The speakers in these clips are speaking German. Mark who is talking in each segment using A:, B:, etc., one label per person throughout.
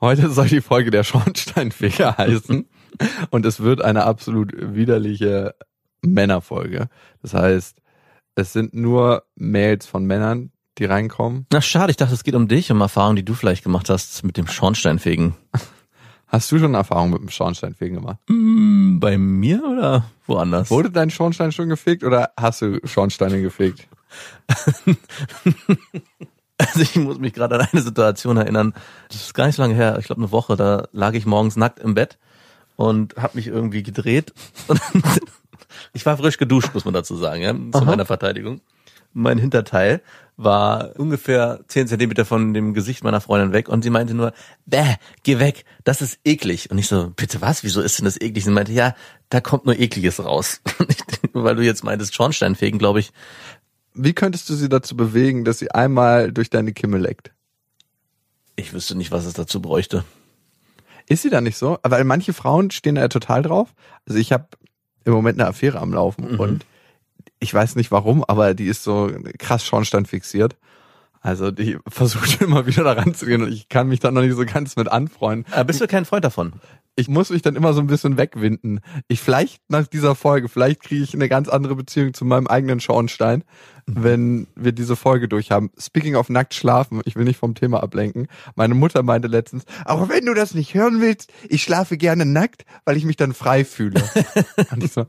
A: Heute soll die Folge der Schornsteinfeger heißen und es wird eine absolut widerliche Männerfolge. Das heißt, es sind nur Mails von Männern, die reinkommen.
B: Na schade, ich dachte, es geht um dich, um Erfahrungen, die du vielleicht gemacht hast mit dem Schornsteinfegen.
A: Hast du schon Erfahrung mit dem Schornsteinfegen gemacht?
B: Mm, bei mir oder woanders?
A: Wurde dein Schornstein schon gefegt oder hast du Schornsteine gefegt?
B: Also ich muss mich gerade an eine Situation erinnern. Das ist gar nicht so lange her. Ich glaube eine Woche. Da lag ich morgens nackt im Bett und habe mich irgendwie gedreht. Ich war frisch geduscht, muss man dazu sagen, ja, zu
A: Aha.
B: meiner Verteidigung. Mein Hinterteil war ungefähr zehn Zentimeter von dem Gesicht meiner Freundin weg und sie meinte nur, bäh, geh weg, das ist eklig. Und ich so, bitte was, wieso ist denn das eklig? Sie meinte, ja, da kommt nur ekliges raus. Und ich, weil du jetzt meintest Schornsteinfegen, glaube ich,
A: Wie könntest du sie dazu bewegen, dass sie einmal durch deine Kimme leckt?
B: ich wüsste nicht, was es dazu bräuchte.
A: Ist sie da nicht so? Weil manche Frauen stehen da ja total drauf. Also ich habe im Moment eine Affäre am Laufen
B: Mhm.
A: und ich weiß nicht warum, aber die ist so krass Schornstein fixiert. Also die versucht immer wieder da ranzugehen und ich kann mich da noch nicht so ganz mit anfreunden.
B: Aber bist du kein Freund davon?
A: Ich muss mich dann immer so ein bisschen wegwinden. Ich vielleicht nach dieser Folge, vielleicht kriege ich eine ganz andere Beziehung zu meinem eigenen Schornstein, wenn wir diese Folge durchhaben. Speaking of nackt schlafen, ich will nicht vom Thema ablenken. Meine Mutter meinte letztens, aber wenn du das nicht hören willst, ich schlafe gerne nackt, weil ich mich dann frei fühle. Und ich so,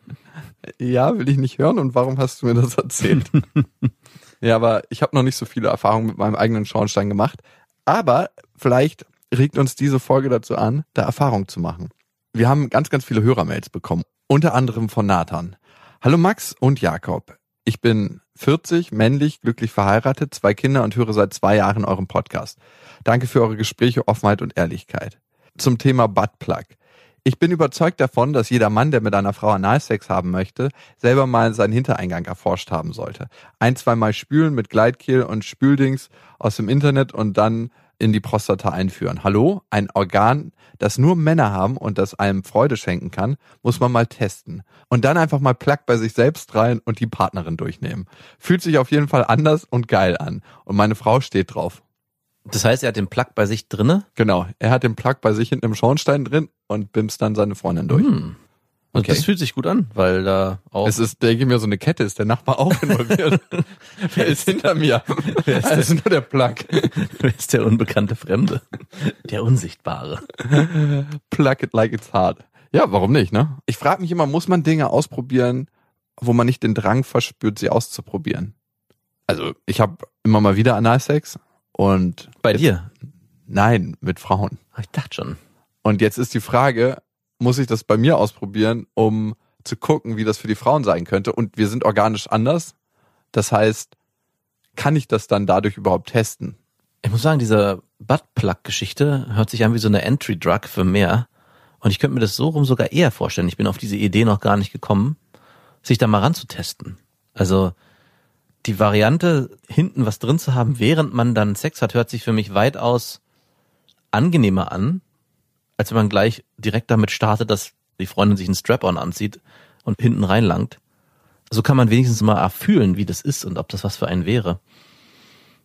A: ja, will ich nicht hören und warum hast du mir das erzählt? ja, aber ich habe noch nicht so viele Erfahrungen mit meinem eigenen Schornstein gemacht. Aber vielleicht regt uns diese Folge dazu an, da Erfahrung zu machen. Wir haben ganz, ganz viele Hörermails bekommen. Unter anderem von Nathan. Hallo Max und Jakob. Ich bin 40, männlich, glücklich verheiratet, zwei Kinder und höre seit zwei Jahren euren Podcast. Danke für eure Gespräche, Offenheit und Ehrlichkeit. Zum Thema Buttplug. Ich bin überzeugt davon, dass jeder Mann, der mit einer Frau Analsex haben möchte, selber mal seinen Hintereingang erforscht haben sollte. Ein, zweimal spülen mit Gleitkehl und Spüldings aus dem Internet und dann in die Prostata einführen. Hallo? Ein Organ, das nur Männer haben und das einem Freude schenken kann, muss man mal testen. Und dann einfach mal Plug bei sich selbst rein und die Partnerin durchnehmen. Fühlt sich auf jeden Fall anders und geil an. Und meine Frau steht drauf.
B: Das heißt, er hat den Plug bei sich drinne?
A: Genau. Er hat den Plug bei sich hinten im Schornstein drin und bimst dann seine Freundin durch.
B: Hm. Und
A: Okay.
B: das fühlt sich gut an, weil da auch
A: Es ist, denke ich mir, so eine Kette, ist der Nachbar auch involviert. Wer ist hinter mir? Das ist nur der Plug.
B: Wer ist der unbekannte Fremde? Der Unsichtbare.
A: Plug it like it's hard. Ja, warum nicht, ne? Ich frage mich immer, muss man Dinge ausprobieren, wo man nicht den Drang verspürt, sie auszuprobieren? Also, ich habe immer mal wieder Analsex und
B: Bei dir?
A: nein, mit Frauen.
B: Ich dachte schon.
A: Und jetzt ist die Frage, muss ich das bei mir ausprobieren, um zu gucken, wie das für die Frauen sein könnte? Und wir sind organisch anders. Das heißt, kann ich das dann dadurch überhaupt testen?
B: Ich muss sagen, diese Buttplug-Geschichte hört sich an wie so eine Entry-Drug für mehr. Und ich könnte mir das so rum sogar eher vorstellen. Ich bin auf diese Idee noch gar nicht gekommen, sich da mal ranzutesten. Also die Variante, hinten was drin zu haben, während man dann Sex hat, hört sich für mich weitaus angenehmer an, als wenn man gleich direkt damit startet, dass die Freundin sich einen Strap-on anzieht und hinten reinlangt. So kann man wenigstens mal erfühlen, wie das ist und ob das was für einen wäre.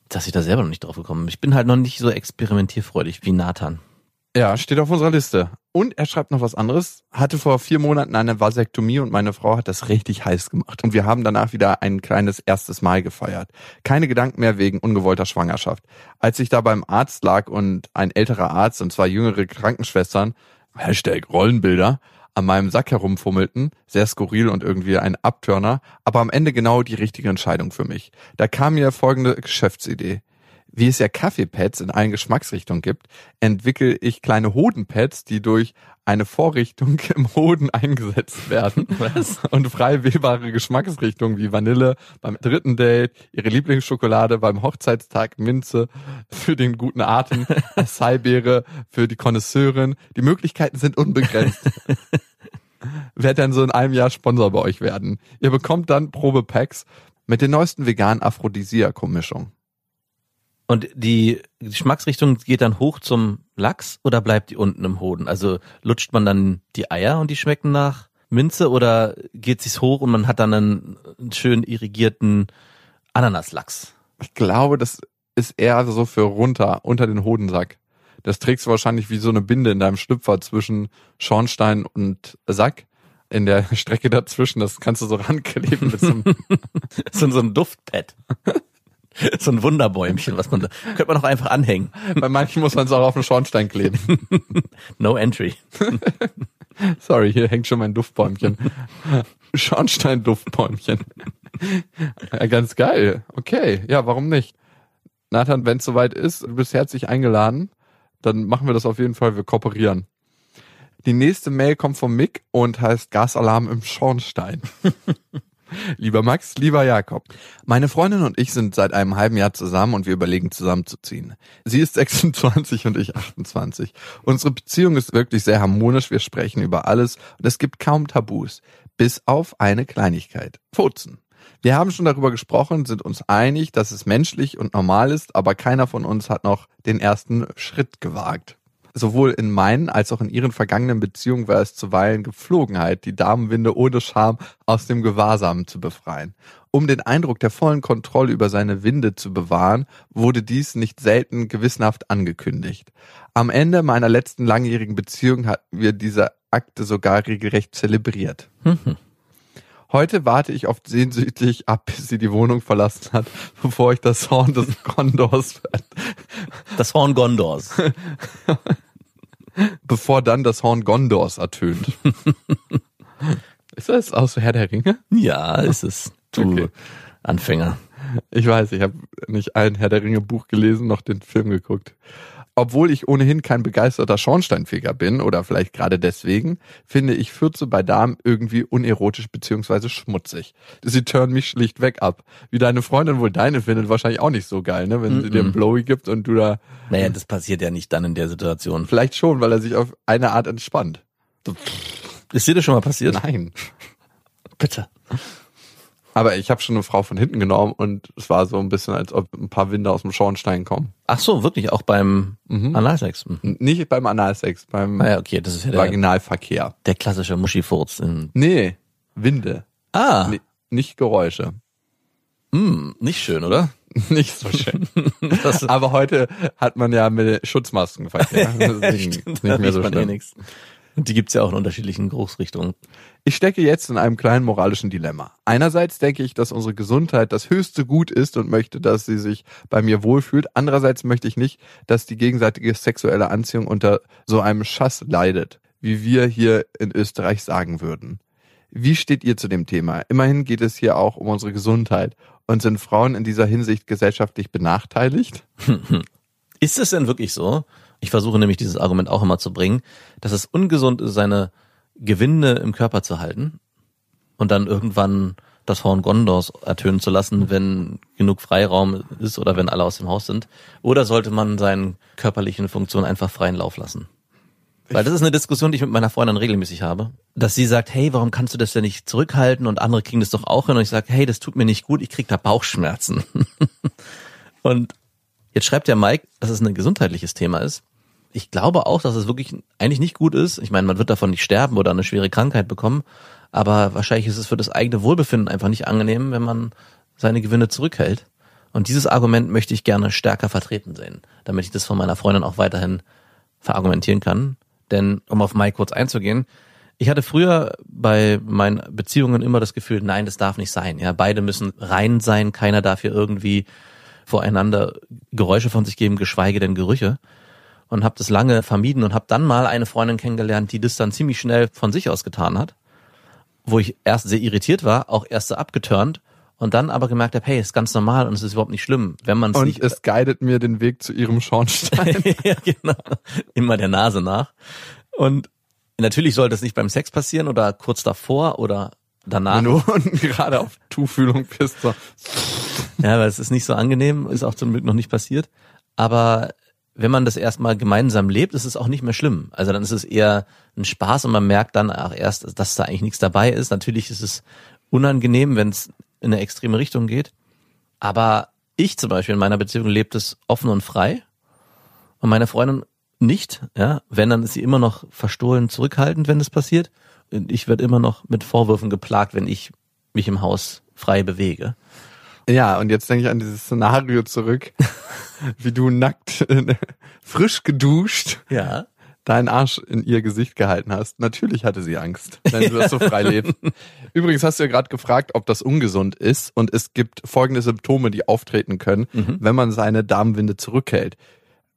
B: Dass ich da selber noch nicht drauf gekommen bin. Ich bin halt noch nicht so experimentierfreudig wie Nathan.
A: Ja, steht auf unserer Liste. Und er schreibt noch was anderes. Hatte vor vier Monaten eine Vasektomie und meine Frau hat das richtig heiß gemacht. Und wir haben danach wieder ein kleines erstes Mal gefeiert. Keine Gedanken mehr wegen ungewollter Schwangerschaft. Als ich da beim Arzt lag und ein älterer Arzt und zwei jüngere Krankenschwestern, Hashtag Rollenbilder, an meinem Sack herumfummelten, sehr skurril und irgendwie ein Abturner, aber am Ende genau die richtige Entscheidung für mich. Da kam mir folgende Geschäftsidee. Wie es ja Kaffeepads in allen Geschmacksrichtungen gibt, entwickle ich kleine Hodenpads, die durch eine Vorrichtung im Hoden eingesetzt werden.
B: Was?
A: Und frei wählbare Geschmacksrichtungen wie Vanille beim dritten Date, ihre Lieblingsschokolade beim Hochzeitstag, Minze für den guten Atem, Acai-Beere für die Konnoisseurin. Die Möglichkeiten sind unbegrenzt. Werd dann so in einem Jahr Sponsor bei euch werden. Ihr bekommt dann Probepacks mit den neuesten veganen Aphrodisiakum-Mischungen.
B: Und die Geschmacksrichtung geht dann hoch zum Lachs oder bleibt die unten im Hoden? Also lutscht man dann die Eier und die schmecken nach Minze oder geht sich's hoch und man hat dann einen, einen schön irrigierten Ananaslachs?
A: Ich glaube, das ist eher so für runter, unter den Hodensack. Das trägst du wahrscheinlich wie so eine Binde in deinem Schlüpfer zwischen Schornstein und Sack. In der Strecke dazwischen, das kannst du so rankleben mit so einem
B: So, so ein Duftpad. So ein Wunderbäumchen, was man da, könnte man auch einfach anhängen.
A: Bei manchen muss man es auch auf den Schornstein kleben.
B: No entry.
A: Sorry, hier hängt schon mein Duftbäumchen. Schornstein-Duftbäumchen. Ja, ganz geil. Okay, ja, warum nicht? Nathan, wenn es soweit ist, du bist herzlich eingeladen, dann machen wir das auf jeden Fall, wir kooperieren. Die nächste Mail kommt von Mick und heißt Gasalarm im Schornstein. Lieber Max, lieber Jakob. Meine Freundin und ich sind seit einem halben Jahr zusammen und wir überlegen zusammenzuziehen. Sie ist 26 und ich 28. Unsere Beziehung ist wirklich sehr harmonisch, wir sprechen über alles und es gibt kaum Tabus. Bis auf eine Kleinigkeit. Furzen. Wir haben schon darüber gesprochen, sind uns einig, dass es menschlich und normal ist, aber keiner von uns hat noch den ersten Schritt gewagt. Sowohl in meinen als auch in ihren vergangenen Beziehungen war es zuweilen Gepflogenheit, die Damenwinde ohne Scham aus dem Gewahrsam zu befreien. Um den Eindruck der vollen Kontrolle über seine Winde zu bewahren, wurde dies nicht selten gewissenhaft angekündigt. Am Ende meiner letzten langjährigen Beziehung hatten wir diese Akte sogar regelrecht zelebriert. Heute warte ich oft sehnsüchtig ab, bis sie die Wohnung verlassen hat, bevor ich das Horn des Kondors,
B: Das Horn Gondors.
A: bevor dann das Horn Gondors ertönt. Ist das aus Herr der Ringe?
B: Ja, ist es. Du
A: Okay.
B: Anfänger.
A: Ich weiß, ich habe nicht ein Herr der Ringe Buch gelesen, noch den Film geguckt. Obwohl ich ohnehin kein begeisterter Schornsteinfeger bin, oder vielleicht gerade deswegen, finde ich Fürze bei Damen irgendwie unerotisch beziehungsweise schmutzig. Sie turnen mich schlichtweg ab. Wie deine Freundin wohl deine findet, wahrscheinlich auch nicht so geil, ne? Wenn sie dir einen Blowy gibt und du da,
B: Naja, das passiert ja nicht dann in der Situation.
A: vielleicht schon, weil er sich auf eine Art entspannt.
B: Ist dir das schon mal passiert?
A: Nein.
B: Bitte.
A: Aber ich habe schon eine Frau von hinten genommen und es war so ein bisschen, als ob ein paar Winde aus dem Schornstein kommen.
B: Ach so, wirklich auch beim
A: Mhm.
B: Analsex. Mhm.
A: Nicht beim Analsex, beim
B: Naja, okay, das ist ja der,
A: Vaginalverkehr.
B: der klassische Muschifurz. In,
A: Nee, Winde.
B: ah,
A: Nee, nicht Geräusche.
B: mh, nicht schön, oder?
A: Nicht so schön. Aber heute hat man ja mit Schutzmasken Verkehr. Deswegen
B: Stimmt,
A: ist
B: da
A: nicht mehr so
B: eh nix. Und die gibt's ja auch in unterschiedlichen Geruchsrichtungen.
A: Ich stecke jetzt in einem kleinen moralischen Dilemma. Einerseits denke ich, dass unsere Gesundheit das höchste Gut ist und möchte, dass sie sich bei mir wohlfühlt. Andererseits möchte ich nicht, dass die gegenseitige sexuelle Anziehung unter so einem Schass leidet, wie wir hier in Österreich sagen würden. Wie steht ihr zu dem Thema? Immerhin geht es hier auch um unsere Gesundheit. Und sind Frauen in dieser Hinsicht gesellschaftlich benachteiligt?
B: Ist es denn wirklich so? Ich versuche nämlich dieses Argument auch immer zu bringen, dass es ungesund ist, seine Gewinde im Körper zu halten und dann irgendwann das Horn Gondors ertönen zu lassen, wenn genug Freiraum ist oder wenn alle aus dem Haus sind. Oder sollte man seinen körperlichen Funktionen einfach freien Lauf lassen? Weil das ist eine Diskussion, die ich mit meiner Freundin regelmäßig habe, dass sie sagt, hey, warum kannst du das denn nicht zurückhalten und andere kriegen das doch auch hin und ich sage, hey, das tut mir nicht gut, ich krieg da Bauchschmerzen. und jetzt schreibt der Mike, dass es ein gesundheitliches Thema ist. Ich glaube auch, dass es wirklich eigentlich nicht gut ist. Ich meine, man wird davon nicht sterben oder eine schwere Krankheit bekommen, aber wahrscheinlich ist es für das eigene Wohlbefinden einfach nicht angenehm, wenn man seine Gewinne zurückhält. Und dieses Argument möchte ich gerne stärker vertreten sehen, damit ich das von meiner Freundin auch weiterhin verargumentieren kann. Denn um auf Mike kurz einzugehen, ich hatte früher bei meinen Beziehungen immer das Gefühl, nein, das darf nicht sein. Ja, beide müssen rein sein, keiner darf hier irgendwie voreinander Geräusche von sich geben, geschweige denn Gerüche. Und habe das lange vermieden und habe dann mal eine Freundin kennengelernt, die das dann ziemlich schnell von sich aus getan hat, wo ich erst sehr irritiert war, auch erst so abgeturnt und dann aber gemerkt habe, hey, ist ganz normal und es ist überhaupt nicht schlimm, wenn man es
A: Und
B: nicht
A: es guidet mir den Weg zu ihrem Schornstein.
B: ja, genau. Immer der Nase nach. Und natürlich sollte es nicht beim Sex passieren oder kurz davor oder danach.
A: Du unten gerade auf Tuchfühlung bist. So.
B: Ja, weil es ist nicht so angenehm, ist auch zum Glück noch nicht passiert. Aber wenn man das erstmal gemeinsam lebt, ist es auch nicht mehr schlimm. Also dann ist es eher ein Spaß und man merkt dann auch erst, dass da eigentlich nichts dabei ist. Natürlich ist es unangenehm, wenn es in eine extreme Richtung geht. Aber ich zum Beispiel in meiner Beziehung lebt es offen und frei und meine Freundin nicht. Ja, wenn dann ist sie immer noch verstohlen zurückhaltend, wenn das passiert. Und ich werde immer noch mit Vorwürfen geplagt, wenn ich mich im Haus frei bewege.
A: Ja, und jetzt denke ich an dieses Szenario zurück, wie du nackt, frisch geduscht,
B: Ja.
A: deinen Arsch in ihr Gesicht gehalten hast. Natürlich hatte sie Angst, wenn du das so frei lebst. Übrigens hast du ja gerade gefragt, ob das ungesund ist. Und es gibt folgende Symptome, die auftreten können, wenn man seine Darmwinde zurückhält.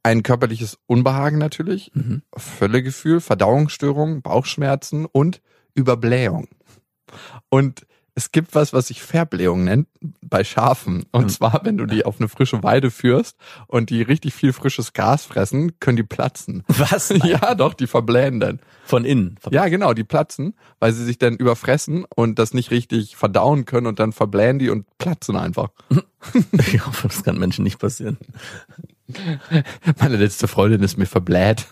A: Ein körperliches Unbehagen natürlich, Völlegefühl, Verdauungsstörungen, Bauchschmerzen und Überblähung. Und es gibt was, was sich Verblähung nennt bei Schafen. Und zwar, wenn du die auf eine frische Weide führst und die richtig viel frisches Gras fressen, können die platzen.
B: Was?
A: Ja, doch, die verblähen dann.
B: Von innen.
A: Ja, genau, die platzen, weil sie sich dann überfressen und das nicht richtig verdauen können und dann verblähen die und platzen einfach.
B: Ich hoffe, das kann Menschen nicht passieren.
A: Meine letzte Freundin ist mir verbläht.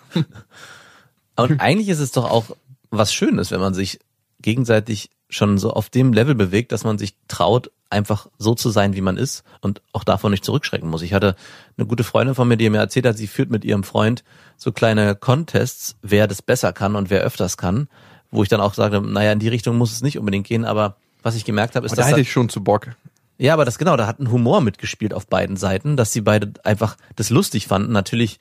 B: Und eigentlich ist es doch auch was Schönes, wenn man sich gegenseitig schon so auf dem Level bewegt, dass man sich traut, einfach so zu sein, wie man ist und auch davon nicht zurückschrecken muss. Ich hatte eine gute Freundin von mir, die mir erzählt hat, sie führt mit ihrem Freund so kleine Contests, wer das besser kann und wer öfters kann, wo ich dann auch sagte, naja, in die Richtung muss es nicht unbedingt gehen, aber was ich gemerkt habe, ist,
A: Da
B: dass
A: hätte
B: da-
A: ich schon zu Bock.
B: ja, aber das genau, da hat ein Humor mitgespielt auf beiden Seiten, dass sie beide einfach das lustig fanden. Natürlich,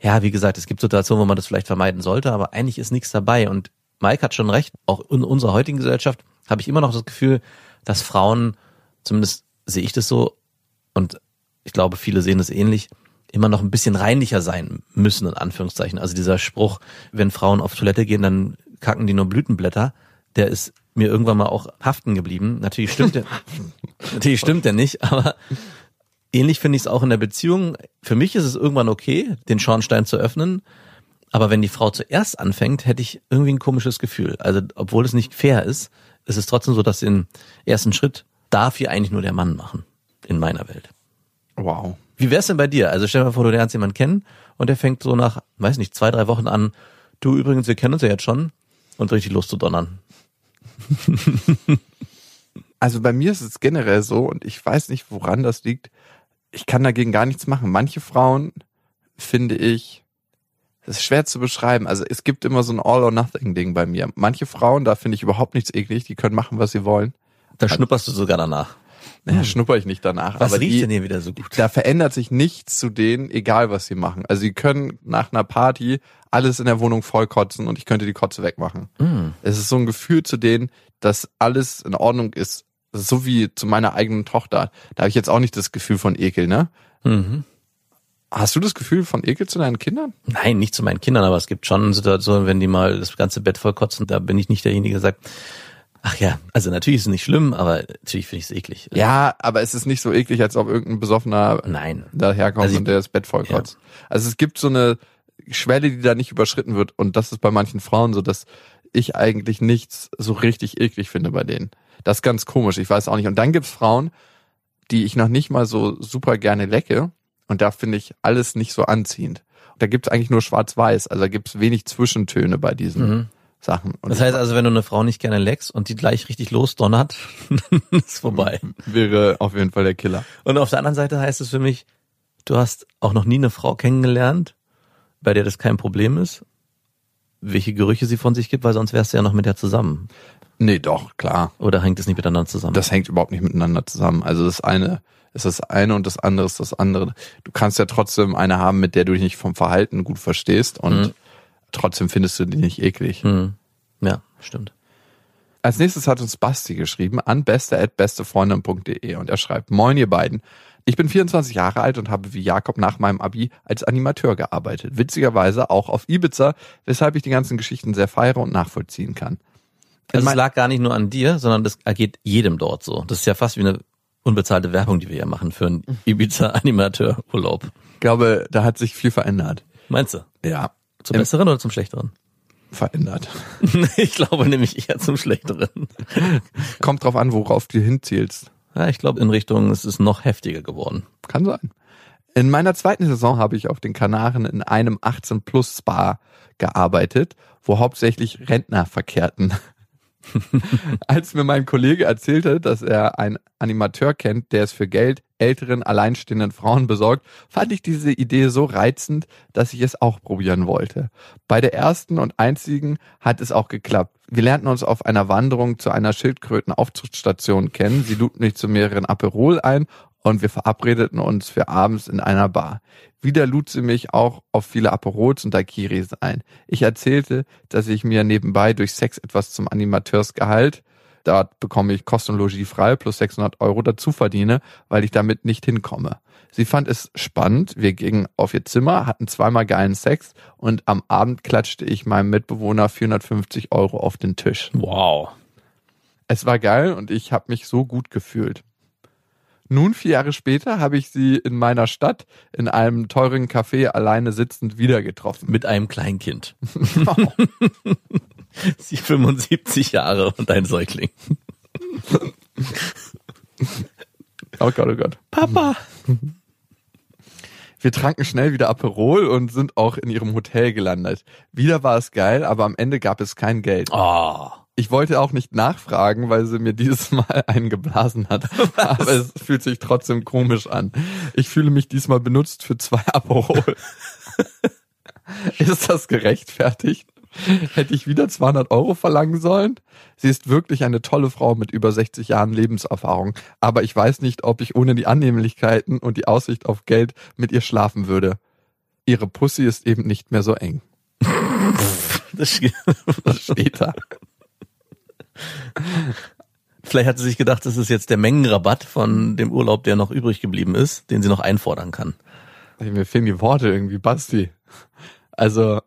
B: ja, wie gesagt, es gibt Situationen, wo man das vielleicht vermeiden sollte, aber eigentlich ist nichts dabei. Und Mike hat schon recht, auch in unserer heutigen Gesellschaft habe ich immer noch das Gefühl, dass Frauen, zumindest sehe ich das so, und ich glaube, viele sehen das ähnlich, immer noch ein bisschen reinlicher sein müssen, in Anführungszeichen. Also dieser Spruch, wenn Frauen auf Toilette gehen, dann kacken die nur Blütenblätter, der ist mir irgendwann mal auch haften geblieben. Natürlich stimmt der, natürlich stimmt der nicht, aber ähnlich finde ich es auch in der Beziehung. Für mich ist es irgendwann okay, den Schornstein zu öffnen. Aber wenn die Frau zuerst anfängt, hätte ich irgendwie ein komisches Gefühl. Also, obwohl es nicht fair ist, ist es trotzdem so, dass den ersten Schritt darf hier eigentlich nur der Mann machen. In meiner Welt.
A: Wow.
B: Wie wär's denn bei dir? Also stell dir mal vor, du lernst jemanden kennen und der fängt so nach, weiß nicht, zwei, drei Wochen an, du übrigens, wir kennen uns ja jetzt schon und richtig loszudonnern.
A: Also bei mir ist es generell so und ich weiß nicht, woran das liegt. Ich kann dagegen gar nichts machen. Manche Frauen finde ich, das ist schwer zu beschreiben. Also es gibt immer so ein All-or-Nothing-Ding bei mir. Manche Frauen, da finde ich überhaupt nichts eklig, die können machen, was sie wollen.
B: Da schnupperst du sogar danach.
A: Naja, schnupper ich nicht danach.
B: Hm. Was
A: aber
B: riecht
A: die,
B: denn hier wieder so gut?
A: da verändert sich nichts zu denen, egal was sie machen. Also sie können nach einer Party alles in der Wohnung vollkotzen und ich könnte die Kotze wegmachen.
B: Mm.
A: Es ist so ein Gefühl zu denen, dass alles in Ordnung ist so wie zu meiner eigenen Tochter. Da habe ich jetzt auch nicht das Gefühl von Ekel, ne?
B: Mhm.
A: Hast du das Gefühl von Ekel zu deinen Kindern?
B: Nein, nicht zu meinen Kindern, aber es gibt schon Situationen, wenn die mal das ganze Bett vollkotzen, da bin ich nicht derjenige, der sagt, ach ja, also natürlich ist es nicht schlimm, aber natürlich finde ich es eklig.
A: Ja, aber es ist nicht so eklig, als ob irgendein Besoffener
B: Nein.
A: daherkommt
B: Also ich-
A: und der das Bett vollkotzt. Also es gibt so eine Schwelle, die da nicht überschritten wird und das ist bei manchen Frauen so, dass ich eigentlich nichts so richtig eklig finde bei denen. Das ist ganz komisch, ich weiß auch nicht. Und dann gibt's Frauen, die ich noch nicht mal so super gerne lecke und da finde ich alles nicht so anziehend. Und da gibt's eigentlich nur schwarz-weiß, also da gibt's wenig Zwischentöne bei diesen
B: Mhm.
A: Sachen. Und
B: Das heißt also, wenn du eine Frau nicht gerne leckst und die gleich richtig losdonnert, ist vorbei.
A: wäre auf jeden Fall der Killer.
B: Und auf der anderen Seite heißt es für mich, du hast auch noch nie eine Frau kennengelernt, bei der das kein Problem ist, welche Gerüche sie von sich gibt, weil sonst wärst du ja noch mit der zusammen.
A: Nee, doch, klar.
B: Oder hängt es nicht miteinander zusammen?
A: das hängt überhaupt nicht miteinander zusammen. Also das eine ist das eine und das andere ist das andere. Du kannst ja trotzdem eine haben, mit der du dich nicht vom Verhalten gut verstehst und
B: Mhm.
A: trotzdem findest du die nicht eklig.
B: hm. Ja, stimmt.
A: Als nächstes hat uns Basti geschrieben an beste@bestefreundin.de und er schreibt: Moin ihr beiden. Ich bin 24 Jahre alt und habe wie Jakob nach meinem Abi als Animateur gearbeitet. Witzigerweise auch auf Ibiza, weshalb ich die ganzen Geschichten sehr feiere und nachvollziehen kann.
B: Also es lag gar nicht nur an dir, sondern das ergeht jedem dort so. Das ist ja fast wie eine unbezahlte Werbung, die wir ja machen für einen Ibiza-Animateur-Urlaub.
A: Ich glaube, da hat sich viel verändert.
B: Meinst du?
A: Ja,
B: Zum Besseren oder zum Schlechteren?
A: verändert.
B: ich glaube nämlich eher zum Schlechteren.
A: Kommt drauf an, worauf du hinzielst.
B: Ja, ich glaube in Richtung, es ist noch heftiger geworden.
A: Kann sein. In meiner zweiten Saison habe ich auf den Kanaren in einem 18 Plus Spa gearbeitet, wo hauptsächlich Rentner verkehrten. Als mir mein Kollege erzählte, dass er einen Animateur kennt, der es für Geld älteren, alleinstehenden Frauen besorgt, fand ich diese Idee so reizend, dass ich es auch probieren wollte. Bei der ersten und einzigen hat es auch geklappt. Wir lernten uns auf einer Wanderung zu einer Schildkrötenaufzuchtstation kennen. Sie lud mich zu mehreren Aperol ein und wir verabredeten uns für abends in einer Bar. Wieder lud sie mich auch auf viele Aperols und Daiquiris ein. Ich erzählte, dass ich mir nebenbei durch Sex etwas zum Animateursgehalt, dort bekomme ich Kost und Logis frei plus 600 Euro dazu verdiene, weil ich damit nicht hinkomme. Sie fand es spannend, wir gingen auf ihr Zimmer, hatten zweimal geilen Sex und am Abend klatschte ich meinem Mitbewohner 450 Euro auf den Tisch.
B: Wow.
A: Es war geil und ich habe mich so gut gefühlt. Nun, vier Jahre später, habe ich sie in meiner Stadt in einem teuren Café alleine sitzend wieder getroffen.
B: Mit einem Kleinkind. Sie 75 Jahre und ein Säugling.
A: Oh Gott, oh Gott.
B: Papa.
A: Wir tranken schnell wieder Aperol und sind auch in ihrem Hotel gelandet. Wieder war es geil, aber am Ende gab es kein Geld.
B: Oh.
A: Ich wollte auch nicht nachfragen, weil sie mir dieses Mal einen geblasen hat. Aber es fühlt sich trotzdem komisch an. Ich fühle mich diesmal benutzt für zwei Aperol. Ist das gerechtfertigt? Hätte ich wieder 200 Euro verlangen sollen? Sie ist wirklich eine tolle Frau mit über 60 Jahren Lebenserfahrung. Aber ich weiß nicht, ob ich ohne die Annehmlichkeiten und die Aussicht auf Geld mit ihr schlafen würde. Ihre Pussy ist eben nicht mehr so eng.
B: Das,
A: Das steht da.
B: Vielleicht hat sie sich gedacht, das ist jetzt der Mengenrabatt von dem Urlaub, der noch übrig geblieben ist, den sie noch einfordern kann.
A: Mir fehlen die Worte irgendwie, Basti. Also,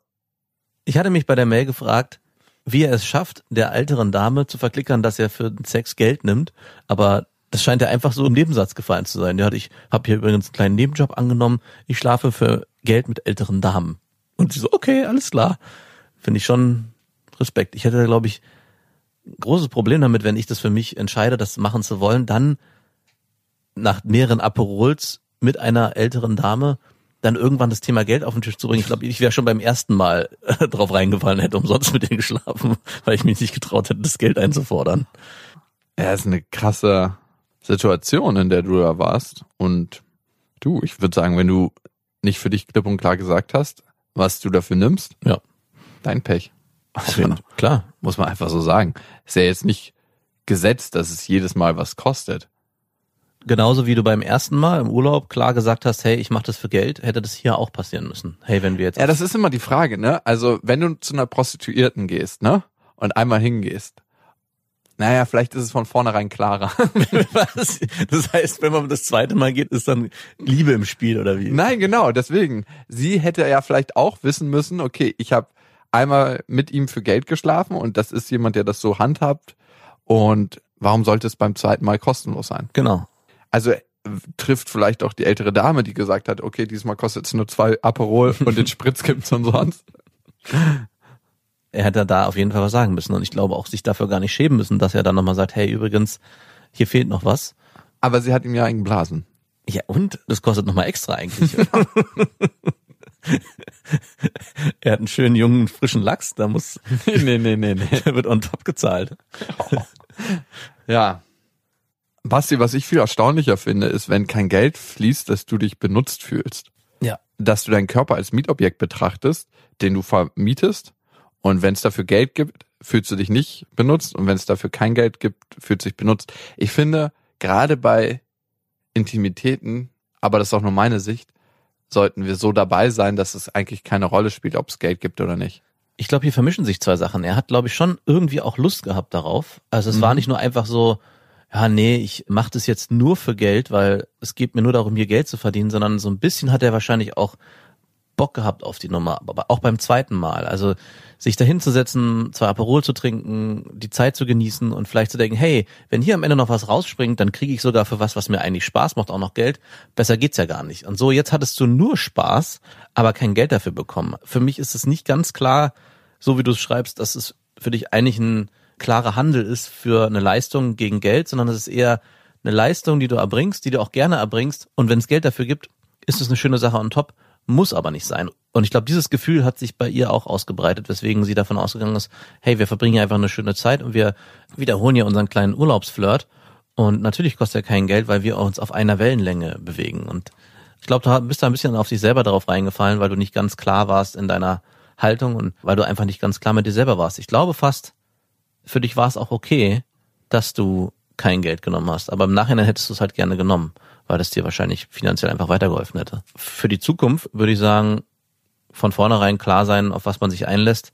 B: Ich hatte mich bei der Mail gefragt, wie er es schafft, der älteren Dame zu verklickern, dass er für den Sex Geld nimmt, aber das scheint ja einfach so im Nebensatz gefallen zu sein. Hat, ich habe hier übrigens einen kleinen Nebenjob angenommen, ich schlafe für Geld mit älteren Damen. Und sie so, okay, alles klar. Finde ich schon Respekt. Ich hätte, glaube ich, großes Problem damit, wenn ich das für mich entscheide, das machen zu wollen, dann nach mehreren Aperols mit einer älteren Dame dann irgendwann das Thema Geld auf den Tisch zu bringen. Ich glaube, ich wäre schon beim ersten Mal äh, drauf reingefallen, hätte umsonst mit denen geschlafen, weil ich mich nicht getraut hätte, das Geld einzufordern.
A: ja, ist eine krasse Situation, in der du da warst. Und du, ich würde sagen, wenn du nicht für dich klipp und klar gesagt hast, was du dafür nimmst,
B: Ja,
A: dein Pech.
B: Fall. Klar.
A: Muss man einfach so sagen. Ist ja jetzt nicht gesetzt, dass es jedes Mal was kostet.
B: Genauso wie du beim ersten Mal im Urlaub klar gesagt hast, hey, ich mache das für Geld, hätte das hier auch passieren müssen. Hey, wenn wir jetzt
A: Ja, das ist immer die Frage, ne? Also, wenn du zu einer Prostituierten gehst, ne? Und einmal hingehst. Naja, vielleicht ist es von vornherein klarer.
B: Was? Das heißt, wenn man das zweite Mal geht, ist dann Liebe im Spiel oder wie?
A: Nein, genau, deswegen. Sie hätte ja vielleicht auch wissen müssen, okay, ich habe einmal mit ihm für Geld geschlafen und das ist jemand, der das so handhabt. Und warum sollte es beim zweiten Mal kostenlos sein?
B: Genau.
A: Also trifft vielleicht auch die ältere Dame, die gesagt hat, okay, diesmal kostet es nur zwei Aperol und den Spritz gibt's umsonst.
B: Er hätte da auf jeden Fall was sagen müssen und ich glaube auch sich dafür gar nicht schämen müssen, dass er dann nochmal sagt, hey, übrigens, hier fehlt noch was.
A: Aber sie hat ihm ja eingeblasen.
B: Ja, und? Das kostet nochmal extra eigentlich. er hat einen schönen, jungen, frischen Lachs, da muss,
A: nee, nee, nee, nee, nee.
B: der wird on top gezahlt.
A: Ja. Basti, was ich viel erstaunlicher finde, ist, wenn kein Geld fließt, dass du dich benutzt fühlst.
B: Ja.
A: Dass du deinen Körper als Mietobjekt betrachtest, den du vermietest. Und wenn es dafür Geld gibt, fühlst du dich nicht benutzt. Und wenn es dafür kein Geld gibt, fühlst du dich benutzt. Ich finde, gerade bei Intimitäten, aber das ist auch nur meine Sicht, sollten wir so dabei sein, dass es eigentlich keine Rolle spielt, ob es Geld gibt oder nicht.
B: Ich glaube, hier vermischen sich zwei Sachen. Er hat, glaube ich, schon irgendwie auch Lust gehabt darauf. Also es war nicht nur einfach so, ja, nee, ich mache das jetzt nur für Geld, weil es geht mir nur darum, hier Geld zu verdienen, sondern so ein bisschen hat er wahrscheinlich auch Bock gehabt auf die Nummer, aber auch beim zweiten Mal. Also sich dahin zu setzen, zwei Aperol zu trinken, die Zeit zu genießen und vielleicht zu denken, hey, wenn hier am Ende noch was rausspringt, dann kriege ich sogar für was, was mir eigentlich Spaß macht, auch noch Geld. Besser geht's ja gar nicht. Und so, jetzt hattest du nur Spaß, aber kein Geld dafür bekommen. Für mich ist es nicht ganz klar, so wie du es schreibst, dass es für dich eigentlich ein klarer Handel ist für eine Leistung gegen Geld, sondern es ist eher eine Leistung, die du erbringst, die du auch gerne erbringst. Und wenn es Geld dafür gibt, ist es eine schöne Sache on top, muss aber nicht sein. Und ich glaube, dieses Gefühl hat sich bei ihr auch ausgebreitet, weswegen sie davon ausgegangen ist, hey, wir verbringen hier einfach eine schöne Zeit und wir wiederholen hier unseren kleinen Urlaubsflirt. Und natürlich kostet er kein Geld, weil wir uns auf einer Wellenlänge bewegen. Und ich glaube, du bist da ein bisschen auf dich selber darauf reingefallen, weil du nicht ganz klar warst in deiner Haltung und weil du einfach nicht ganz klar mit dir selber warst. Ich glaube fast, für dich war es auch okay, dass du kein Geld genommen hast. Aber im Nachhinein hättest du es halt gerne genommen, weil das dir wahrscheinlich finanziell einfach weitergeholfen hätte. Für die Zukunft würde ich sagen, von vornherein klar sein, auf was man sich einlässt.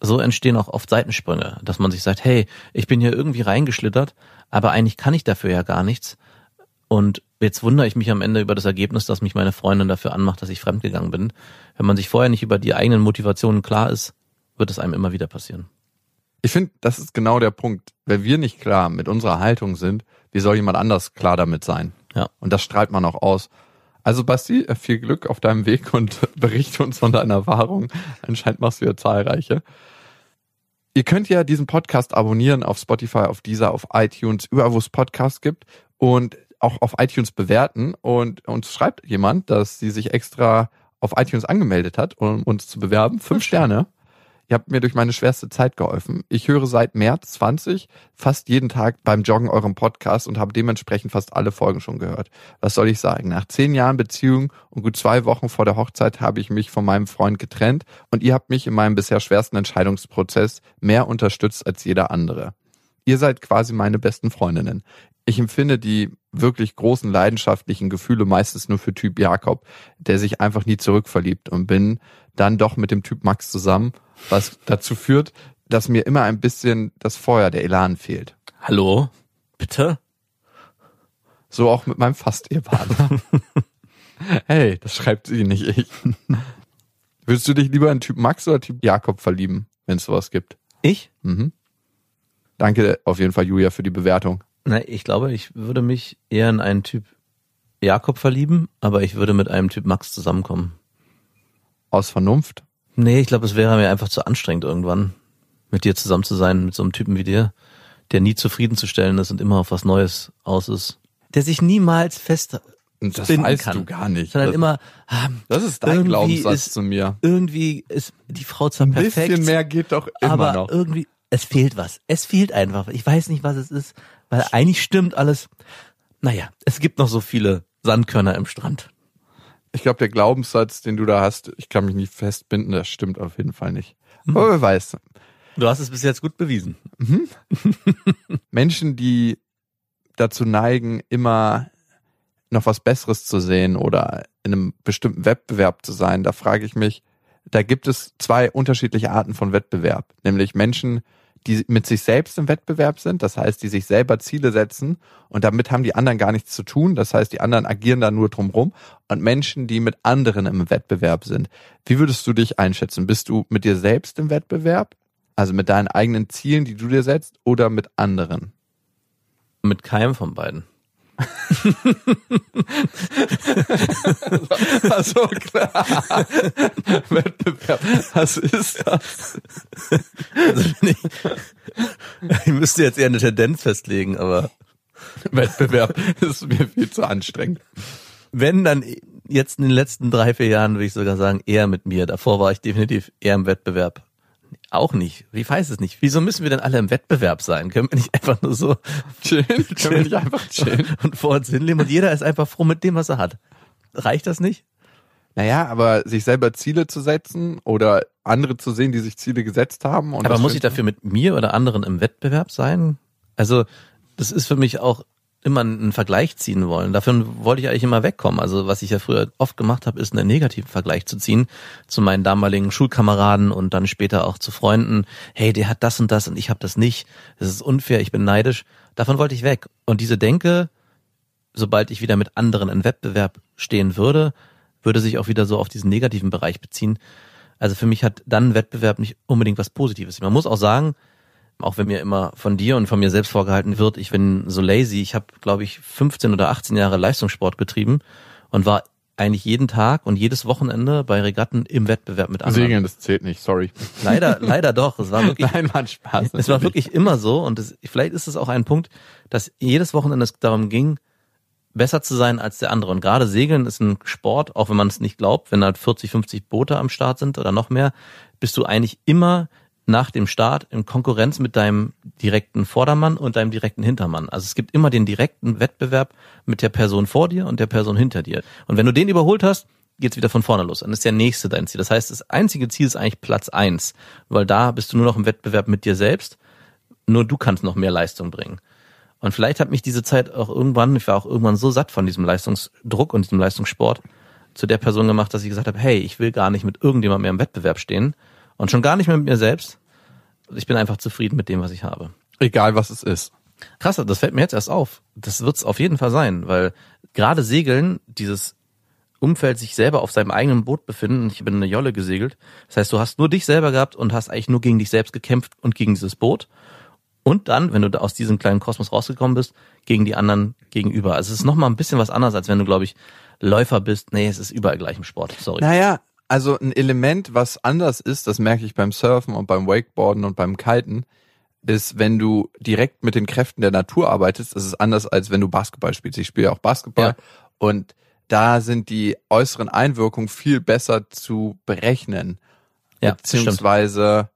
B: So entstehen auch oft Seitensprünge, dass man sich sagt, hey, ich bin hier irgendwie reingeschlittert, aber eigentlich kann ich dafür ja gar nichts. Und jetzt wundere ich mich am Ende über das Ergebnis, dass mich meine Freundin dafür anmacht, dass ich fremdgegangen bin. Wenn man sich vorher nicht über die eigenen Motivationen klar ist, wird es einem immer wieder passieren.
A: Ich finde, das ist genau der Punkt. Wenn wir nicht klar mit unserer Haltung sind, wie soll jemand anders klar damit sein?
B: Ja.
A: Und das strahlt man auch aus. Also Basti, äh, viel Glück auf deinem Weg und berichte uns von deiner Erfahrung. Anscheinend machst du ja zahlreiche. Ihr könnt ja diesen Podcast abonnieren auf Spotify, auf dieser, auf iTunes, überall wo es Podcasts gibt und auch auf iTunes bewerten. Und uns schreibt jemand, dass sie sich extra auf iTunes angemeldet hat, um uns zu bewerben. Fünf Sterne. Ihr habt mir durch meine schwerste Zeit geholfen. Ich höre seit März 20 fast jeden Tag beim Joggen eurem Podcast und habe dementsprechend fast alle Folgen schon gehört. Was soll ich sagen? Nach zehn Jahren Beziehung und gut zwei Wochen vor der Hochzeit habe ich mich von meinem Freund getrennt und ihr habt mich in meinem bisher schwersten Entscheidungsprozess mehr unterstützt als jeder andere. Ihr seid quasi meine besten Freundinnen. Ich empfinde die wirklich großen leidenschaftlichen Gefühle meistens nur für Typ Jakob, der sich einfach nie zurückverliebt und bin dann doch mit dem Typ Max zusammen was dazu führt, dass mir immer ein bisschen das Feuer, der Elan fehlt.
B: Hallo? Bitte?
A: So auch mit meinem Fast-Ehepartner. hey, das schreibt sie, nicht ich. Würdest du dich lieber in Typ Max oder Typ Jakob verlieben, wenn es sowas gibt?
B: Ich?
A: Mhm. Danke auf jeden Fall, Julia, für die Bewertung.
B: Na, ich glaube, ich würde mich eher in einen Typ Jakob verlieben, aber ich würde mit einem Typ Max zusammenkommen.
A: Aus Vernunft?
B: Nee, ich glaube, es wäre mir einfach zu anstrengend irgendwann, mit dir zusammen zu sein, mit so einem Typen wie dir, der nie zufriedenzustellen ist und immer auf was Neues aus ist. Der sich niemals fest
A: das
B: binden
A: weißt
B: kann.
A: du gar nicht.
B: Sondern
A: das,
B: immer, ah,
A: das ist dein Glaubenssatz
B: ist-
A: zu mir.
B: irgendwie ist die Frau zwar
A: Ein
B: perfekt,
A: bisschen mehr geht doch immer
B: aber
A: noch.
B: irgendwie, es fehlt was. Es fehlt einfach. Ich weiß nicht, was es ist, weil eigentlich stimmt alles. Naja, es gibt noch so viele Sandkörner im Strand.
A: Ich glaube, der Glaubenssatz, den du da hast, ich kann mich nicht festbinden, das stimmt auf jeden Fall nicht. Aber wer weiß.
B: Du hast es bis jetzt gut bewiesen.
A: Menschen, die dazu neigen, immer noch was Besseres zu sehen oder in einem bestimmten Wettbewerb zu sein, da frage ich mich, da gibt es zwei unterschiedliche Arten von Wettbewerb. Nämlich Menschen, die mit sich selbst im Wettbewerb sind, das heißt, die sich selber Ziele setzen und damit haben die anderen gar nichts zu tun, das heißt, die anderen agieren da nur drumrum und Menschen, die mit anderen im Wettbewerb sind. Wie würdest du dich einschätzen? Bist du mit dir selbst im Wettbewerb? Also mit deinen eigenen Zielen, die du dir setzt oder mit anderen?
B: Mit keinem von beiden.
A: Also klar. Wettbewerb. Was ist das?
B: Also ich, ich müsste jetzt eher eine Tendenz festlegen, aber
A: Wettbewerb ist mir viel zu anstrengend.
B: wenn dann jetzt in den letzten drei, vier Jahren würde ich sogar sagen, eher mit mir. Davor war ich definitiv eher im Wettbewerb. Auch nicht. Ich weiß es nicht. Wieso müssen wir denn alle im Wettbewerb sein? Können wir nicht einfach nur so
A: Chillen? Können wir nicht einfach chillen?
B: und vor uns hinleben und jeder ist einfach froh mit dem, was er hat? Reicht das nicht?
A: Naja, aber sich selber Ziele zu setzen oder andere zu sehen, die sich Ziele gesetzt haben. Und
B: Aber muss ich dafür mit mir oder anderen im Wettbewerb sein? Also, das ist für mich auch immer einen Vergleich ziehen wollen. Davon wollte ich eigentlich immer wegkommen. Also, was ich ja früher oft gemacht habe, ist einen negativen Vergleich zu ziehen zu meinen damaligen Schulkameraden und dann später auch zu Freunden. Hey, der hat das und das und ich habe das nicht. Das ist unfair, ich bin neidisch. Davon wollte ich weg. Und diese Denke, sobald ich wieder mit anderen in Wettbewerb stehen würde, würde sich auch wieder so auf diesen negativen Bereich beziehen. Also für mich hat dann Wettbewerb nicht unbedingt was Positives. Man muss auch sagen, auch wenn mir immer von dir und von mir selbst vorgehalten wird, ich bin so lazy. Ich habe, glaube ich, 15 oder 18 Jahre Leistungssport betrieben und war eigentlich jeden Tag und jedes Wochenende bei Regatten im Wettbewerb mit anderen.
A: Segeln, das zählt nicht, sorry.
B: Leider, leider doch. Es war wirklich,
A: Nein, war Spaß.
B: es war wirklich immer so und es, vielleicht ist es auch ein Punkt, dass jedes Wochenende es darum ging, besser zu sein als der andere. Und gerade Segeln ist ein Sport, auch wenn man es nicht glaubt, wenn halt 40, 50 Boote am Start sind oder noch mehr, bist du eigentlich immer nach dem Start in Konkurrenz mit deinem direkten Vordermann und deinem direkten Hintermann. Also es gibt immer den direkten Wettbewerb mit der Person vor dir und der Person hinter dir. Und wenn du den überholt hast, geht's wieder von vorne los. Dann ist der nächste dein Ziel. Das heißt, das einzige Ziel ist eigentlich Platz eins, weil da bist du nur noch im Wettbewerb mit dir selbst. Nur du kannst noch mehr Leistung bringen. Und vielleicht hat mich diese Zeit auch irgendwann, ich war auch irgendwann so satt von diesem Leistungsdruck und diesem Leistungssport, zu der Person gemacht, dass ich gesagt habe, hey, ich will gar nicht mit irgendjemandem mehr im Wettbewerb stehen und schon gar nicht mehr mit mir selbst. Ich bin einfach zufrieden mit dem, was ich habe.
A: Egal was es ist.
B: Krass, das fällt mir jetzt erst auf. Das wird's auf jeden Fall sein, weil gerade Segeln, dieses Umfeld sich selber auf seinem eigenen Boot befinden, ich bin eine Jolle gesegelt. Das heißt, du hast nur dich selber gehabt und hast eigentlich nur gegen dich selbst gekämpft und gegen dieses Boot. Und dann, wenn du da aus diesem kleinen Kosmos rausgekommen bist, gegen die anderen gegenüber. Also es ist nochmal ein bisschen was anderes, als wenn du, glaube ich, Läufer bist. Nee, es ist überall gleich im Sport. Sorry.
A: Naja, also ein Element, was anders ist, das merke ich beim Surfen und beim Wakeboarden und beim Kiten, ist, wenn du direkt mit den Kräften der Natur arbeitest, das ist anders, als wenn du Basketball spielst. Ich spiele ja auch Basketball
B: Ja.
A: und da sind die äußeren Einwirkungen viel besser zu berechnen.
B: Ja,
A: beziehungsweise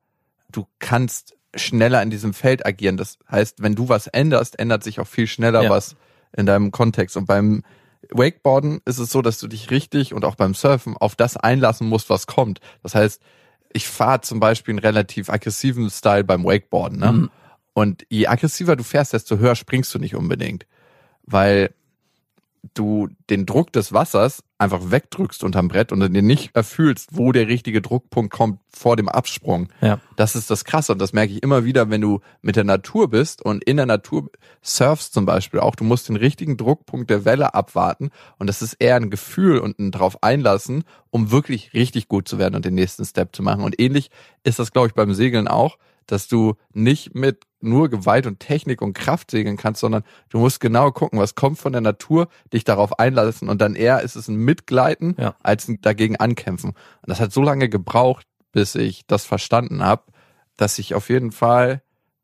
A: du kannst schneller in diesem Feld agieren. Das heißt, wenn du was änderst, ändert sich auch viel schneller
B: Ja.
A: was in deinem Kontext. Und beim Wakeboarden ist es so, dass du dich richtig und auch beim Surfen auf das einlassen musst, was kommt. Das heißt, ich fahre zum Beispiel einen relativ aggressiven Style beim Wakeboarden. Ne?
B: Mhm.
A: Und je aggressiver du fährst, desto höher springst du nicht unbedingt. Weil du den Druck des Wassers einfach wegdrückst unterm Brett und dann dir nicht erfühlst, wo der richtige Druckpunkt kommt vor dem Absprung.
B: Ja.
A: Das ist das Krasse und das merke ich immer wieder, wenn du mit der Natur bist und in der Natur surfst zum Beispiel auch. Du musst den richtigen Druckpunkt der Welle abwarten und das ist eher ein Gefühl und ein drauf einlassen, um wirklich richtig gut zu werden und den nächsten Step zu machen. Und ähnlich ist das, glaube ich, beim Segeln auch, dass du nicht mit nur Gewalt und Technik und Kraft segeln kannst, sondern du musst genau gucken, was kommt von der Natur, dich darauf einlassen und dann eher ist es ein Mitgleiten
B: Ja.
A: als ein dagegen ankämpfen. Und das hat so lange gebraucht, bis ich das verstanden habe, dass ich auf jeden Fall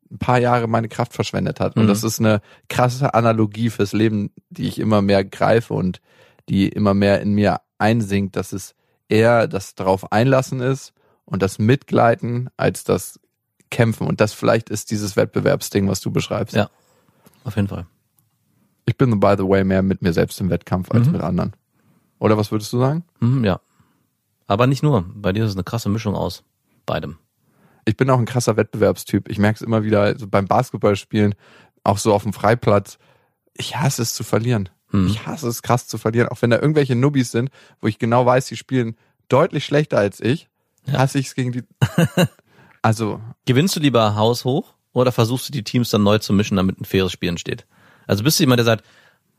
A: ein paar Jahre meine Kraft verschwendet hat. Und
B: Mhm.
A: das ist eine krasse Analogie fürs Leben, die ich immer mehr greife und die immer mehr in mir einsinkt, dass es eher das darauf einlassen ist und das Mitgleiten als das Kämpfen. Und das vielleicht ist dieses Wettbewerbsding, was du beschreibst.
B: Ja. Auf jeden Fall.
A: Ich bin, by the way, mehr mit mir selbst im Wettkampf als
B: Mhm.
A: mit anderen. Oder was würdest du sagen?
B: Mhm, ja. Aber nicht nur. Bei dir ist es eine krasse Mischung aus beidem.
A: ich bin auch ein krasser Wettbewerbstyp. Ich merke es immer wieder also beim Basketballspielen, auch so auf dem Freiplatz. Ich hasse es zu verlieren.
B: Hm.
A: Ich hasse es krass zu verlieren. Auch wenn da irgendwelche Nubbis sind, wo ich genau weiß, die spielen deutlich schlechter als ich,
B: Ja.
A: hasse ich es gegen die. also,
B: Gewinnst du lieber haushoch oder versuchst du die Teams dann neu zu mischen, damit ein faires Spiel entsteht? Also bist du jemand, der sagt,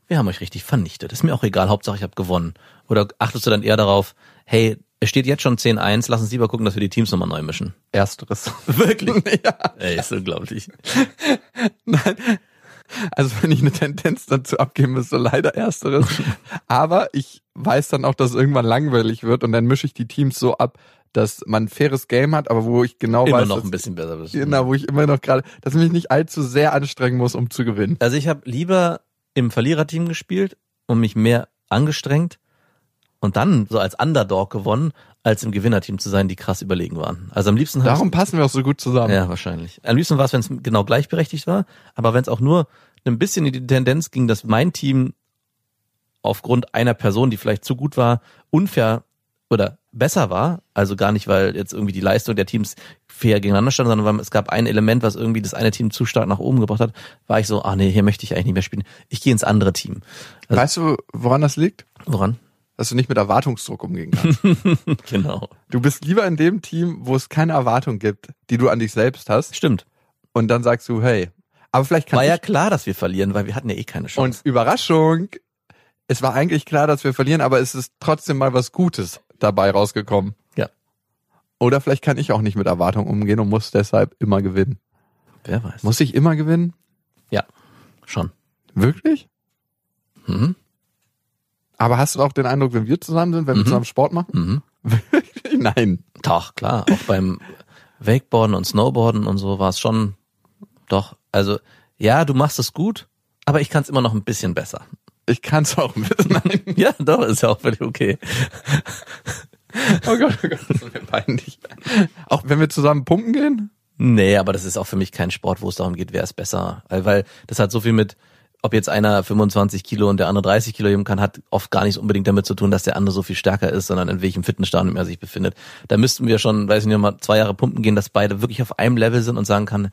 B: wir haben euch richtig vernichtet, ist mir auch egal, Hauptsache ich habe gewonnen. Oder achtest du dann eher darauf, hey, es steht jetzt schon 10-1, lass uns lieber gucken, dass wir die Teams nochmal neu mischen.
A: ersteres.
B: Wirklich?
A: ja.
B: Ey, ist unglaublich.
A: Nein. Also wenn ich eine Tendenz dazu abgeben müsste, leider ersteres. Aber ich weiß dann auch, dass es irgendwann langweilig wird und dann mische ich die Teams so ab, dass man ein faires Game hat, aber wo ich genau
B: Immer
A: weiß,
B: noch ein bisschen besser bist.
A: genau, wo ich immer noch gerade, dass ich mich nicht allzu sehr anstrengen muss, um zu gewinnen.
B: Also ich habe lieber im Verliererteam gespielt und mich mehr angestrengt und dann so als Underdog gewonnen, als im Gewinnerteam zu sein, die krass überlegen waren. Also am liebsten
A: Darum passen wir auch so gut zusammen.
B: Ja, wahrscheinlich. Am liebsten war es, wenn es genau gleichberechtigt war, aber wenn es auch nur ein bisschen in die Tendenz ging, dass mein Team aufgrund einer Person, die vielleicht zu gut war, unfair oder besser war, also gar nicht, weil jetzt irgendwie die Leistung der Teams fair gegeneinander stand, sondern weil es gab ein Element, was irgendwie das eine Team zu stark nach oben gebracht hat, war ich so, ah nee, hier möchte ich eigentlich nicht mehr spielen. Ich gehe ins andere Team. Also,
A: Weißt du, woran das liegt?
B: woran?
A: Dass du nicht mit Erwartungsdruck umgehen kannst.
B: Genau.
A: du bist lieber in dem Team, wo es keine Erwartung gibt, die du an dich selbst hast.
B: Stimmt.
A: Und dann sagst du, hey, aber vielleicht kann
B: War
A: ich
B: ja klar, dass wir verlieren, weil wir hatten ja eh keine
A: Und
B: Chance.
A: Überraschung, es war eigentlich klar, dass wir verlieren, aber es ist trotzdem mal was Gutes dabei rausgekommen.
B: Ja.
A: Oder vielleicht kann ich auch nicht mit Erwartungen umgehen und muss deshalb immer gewinnen.
B: Wer weiß.
A: Muss ich immer gewinnen?
B: ja, schon.
A: Wirklich?
B: Mhm.
A: Aber hast du auch den Eindruck, wenn wir zusammen sind, wenn wir
B: Mhm.
A: zusammen Sport machen?
B: Mhm.
A: Wirklich? Nein.
B: Doch, klar. Auch beim Wakeboarden und Snowboarden und so war es schon doch. Also, ja, du machst es gut, aber ich kann es immer noch ein bisschen besser.
A: Ich kann es auch ein bisschen. Nein.
B: Ja, doch, ist ja auch völlig okay.
A: Oh Gott, oh Gott, das ist mir peinlich. Auch wenn wir zusammen pumpen gehen?
B: Nee, aber das ist auch für mich kein Sport, wo es darum geht, wer ist besser. Weil- Weil das hat so viel mit, ob jetzt einer 25 Kilo und der andere 30 Kilo heben kann, hat oft gar nicht unbedingt damit zu tun, dass der andere so viel stärker ist, sondern in welchem Fitnessstadium er sich befindet. Da müssten wir schon, weiß ich nicht, mal zwei Jahre pumpen gehen, dass beide wirklich auf einem Level sind und sagen kann,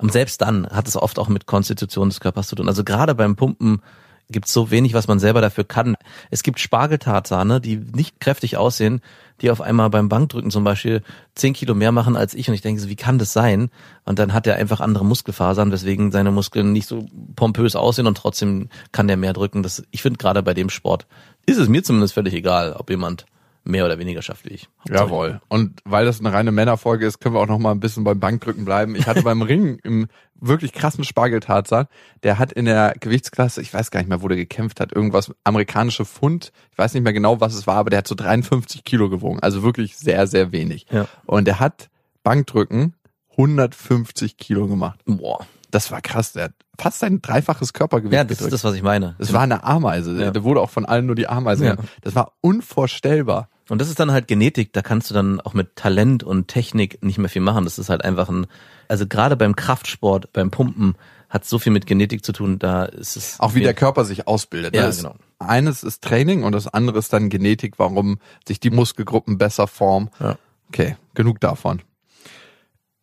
B: und selbst dann hat es oft auch mit Konstitution des Körpers zu tun. Also gerade beim Pumpen gibt so wenig, was man selber dafür kann. Es gibt Spargeltarzane, die nicht kräftig aussehen, die auf einmal beim Bankdrücken zum Beispiel 10 Kilo mehr machen als ich. Und ich denke, so, wie kann das sein? Und dann hat er einfach andere Muskelfasern, weswegen seine Muskeln nicht so pompös aussehen und trotzdem kann der mehr drücken. Das, ich finde gerade bei dem Sport ist es mir zumindest völlig egal, ob jemand mehr oder weniger schafft wie ich.
A: Jawohl. Und weil das eine reine Männerfolge ist, können wir auch noch mal ein bisschen beim Bankdrücken bleiben. Ich hatte beim Ring im wirklich krassen Spargeltarzan, der hat in der Gewichtsklasse, ich weiß gar nicht mehr, wo der gekämpft hat, irgendwas amerikanische Pfund, ich weiß nicht mehr genau, was es war, aber der hat so 53 Kilo gewogen, also wirklich sehr, sehr wenig.
B: Ja.
A: Und der hat Bankdrücken 150 Kilo gemacht.
B: Boah.
A: Das war krass, der hat fast sein dreifaches Körpergewicht
B: Ja, das ist
A: gedrückt.
B: das, was ich meine.
A: das war eine Ameise.
B: Ja.
A: Der wurde auch von allen nur die Ameise.
B: Ja.
A: genannt. Das war unvorstellbar.
B: Und das ist dann halt Genetik, da kannst du dann auch mit Talent und Technik nicht mehr viel machen. Das ist halt einfach ein, also gerade beim Kraftsport, beim Pumpen hat so viel mit Genetik zu tun, da ist es.
A: Auch wie der Körper sich ausbildet.
B: Ja,
A: Das
B: genau.
A: Eines ist Training und das andere ist dann Genetik, warum sich die Muskelgruppen besser formen.
B: Ja.
A: Okay, genug davon.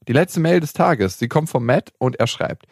A: Die letzte Mail des Tages, sie kommt von Matt und er schreibt,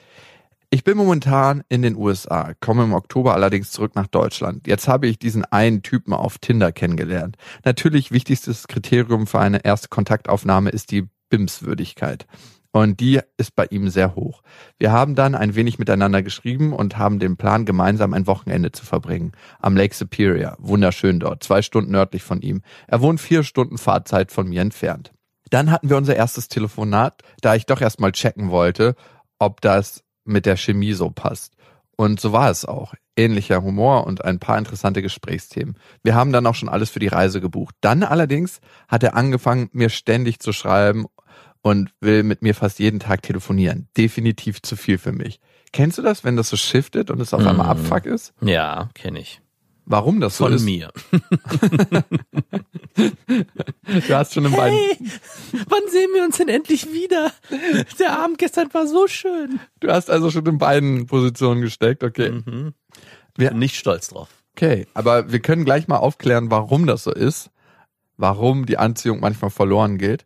A: ich bin momentan in den USA, komme im Oktober allerdings zurück nach Deutschland. Jetzt habe ich diesen einen Typen auf Tinder kennengelernt. Natürlich wichtigstes Kriterium für eine erste Kontaktaufnahme ist die BIMS-Würdigkeit. Und die ist bei ihm sehr hoch. Wir haben dann ein wenig miteinander geschrieben und haben den Plan, gemeinsam ein Wochenende zu verbringen. Am Lake Superior. Wunderschön dort. Zwei Stunden nördlich von ihm. Er wohnt vier Stunden Fahrzeit von mir entfernt. Dann hatten wir unser erstes Telefonat, da ich doch erstmal checken wollte, ob das mit der Chemie so passt. Und so war es auch. Ähnlicher Humor und ein paar interessante Gesprächsthemen. Wir haben dann auch schon alles für die Reise gebucht. Dann allerdings hat er angefangen, mir ständig zu schreiben und will mit mir fast jeden Tag telefonieren. Definitiv zu viel für mich. Kennst du das, wenn das so shiftet und es auf einmal
B: Mm.
A: Abfuck ist?
B: Ja, kenne ich.
A: Warum das so
B: Von
A: ist?
B: mir.
A: Du hast schon in beiden.
B: wann sehen wir uns denn endlich wieder? Der Abend gestern war so schön.
A: Du hast also schon in beiden Positionen gesteckt, okay.
B: Mhm.
A: Wir-
B: Bin nicht stolz drauf.
A: Okay, aber wir können gleich mal aufklären, warum das so ist, warum die Anziehung manchmal verloren geht.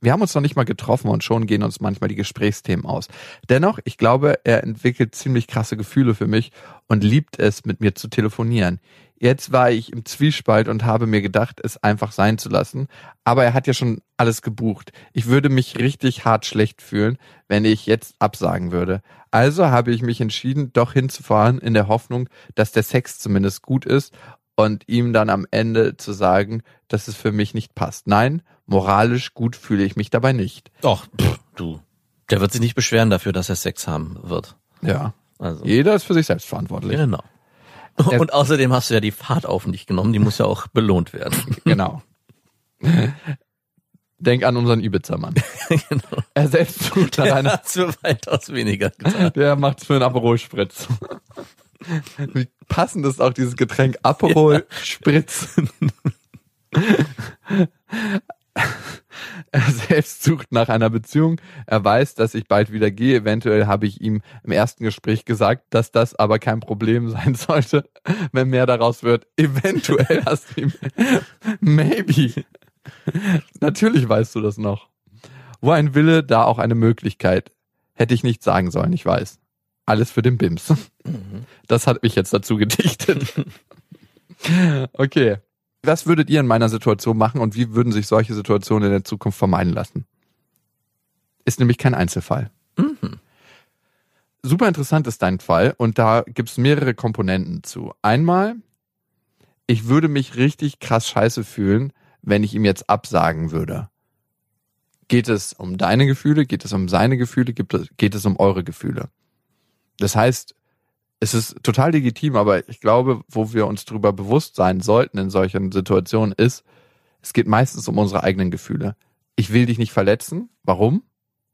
A: Wir haben uns noch nicht mal getroffen und schon gehen uns manchmal die Gesprächsthemen aus. Dennoch, ich glaube, er entwickelt ziemlich krasse Gefühle für mich und liebt es, mit mir zu telefonieren. Jetzt war ich im Zwiespalt und habe mir gedacht, es einfach sein zu lassen. Aber er hat ja schon alles gebucht. Ich würde mich richtig hart schlecht fühlen, wenn ich jetzt absagen würde. Also habe ich mich entschieden, doch hinzufahren in der Hoffnung, dass der Sex zumindest gut ist und ihm dann am Ende zu sagen, dass es für mich nicht passt. Nein, moralisch gut fühle ich mich dabei nicht.
B: Doch, pff, du. Der wird sich nicht beschweren dafür, dass er Sex haben wird.
A: Ja.
B: Also.
A: Jeder ist für sich selbst verantwortlich.
B: Genau. Und außerdem hast du ja die Fahrt auf dich genommen, die muss ja auch belohnt werden.
A: Genau. Denk an unseren Ibiza-Mann.
B: genau.
A: Er selbst nach
B: Der
A: einer,
B: hat's für weitaus weniger getan.
A: der macht's für einen Aperol Spritz. Wie passend ist auch dieses Getränk Aperol Spritz. Er selbst sucht nach einer Beziehung. Er weiß, dass ich bald wieder gehe. Eventuell habe ich ihm im ersten Gespräch gesagt, dass das aber kein Problem sein sollte, wenn mehr daraus wird. Eventuell hast du ihm. Maybe. Natürlich weißt du das noch. Wo ein Wille, da auch eine Möglichkeit. Hätte ich nicht sagen sollen, ich weiß. Alles für den Bims. Das hat mich jetzt dazu gedichtet. Okay. Was würdet ihr in meiner Situation machen und wie würden sich solche Situationen in der Zukunft vermeiden lassen? Ist nämlich kein Einzelfall.
B: Mhm.
A: Super interessant ist dein Fall und da gibt's mehrere Komponenten zu. Einmal ich würde mich richtig krass scheiße fühlen, wenn ich ihm jetzt absagen würde. Geht es um deine Gefühle? Geht es um seine Gefühle? Es, geht es um eure Gefühle? Das heißt, es ist total legitim, aber ich glaube, wo wir uns darüber bewusst sein sollten in solchen Situationen ist, es geht meistens um unsere eigenen Gefühle. Ich will dich nicht verletzen. Warum?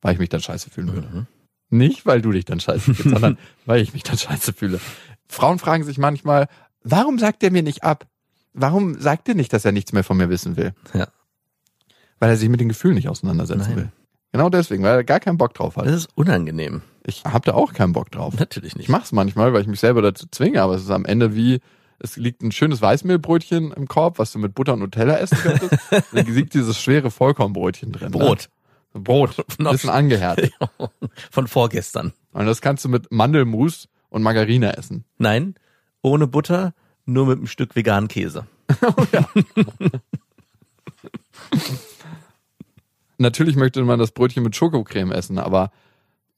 A: Weil ich mich dann scheiße fühlen würde.
B: Mhm.
A: Nicht, weil du dich dann scheiße fühlst, sondern weil ich mich dann scheiße fühle. Frauen fragen sich manchmal, warum sagt er mir nicht ab? Warum sagt er nicht, dass er nichts mehr von mir wissen will?
B: Ja.
A: Weil er sich mit den Gefühlen nicht auseinandersetzen
B: Nein.
A: will. Genau deswegen, weil er gar keinen Bock drauf hat.
B: Das ist unangenehm.
A: Ich habe da auch keinen Bock drauf.
B: Natürlich nicht.
A: Ich mach's manchmal, weil ich mich selber dazu zwinge, aber es ist am Ende wie, es liegt ein schönes Weißmehlbrötchen im Korb, was du mit Butter und Nutella essen könntest. dann liegt dieses schwere Vollkornbrötchen drin.
B: Brot.
A: Ne? Brot. Ein bisschen angehärtet.
B: Von vorgestern.
A: Und das kannst du mit Mandelmus und Margarine essen.
B: Nein, ohne Butter, nur mit einem Stück veganen Käse.
A: Natürlich möchte man das Brötchen mit Schokocreme essen, aber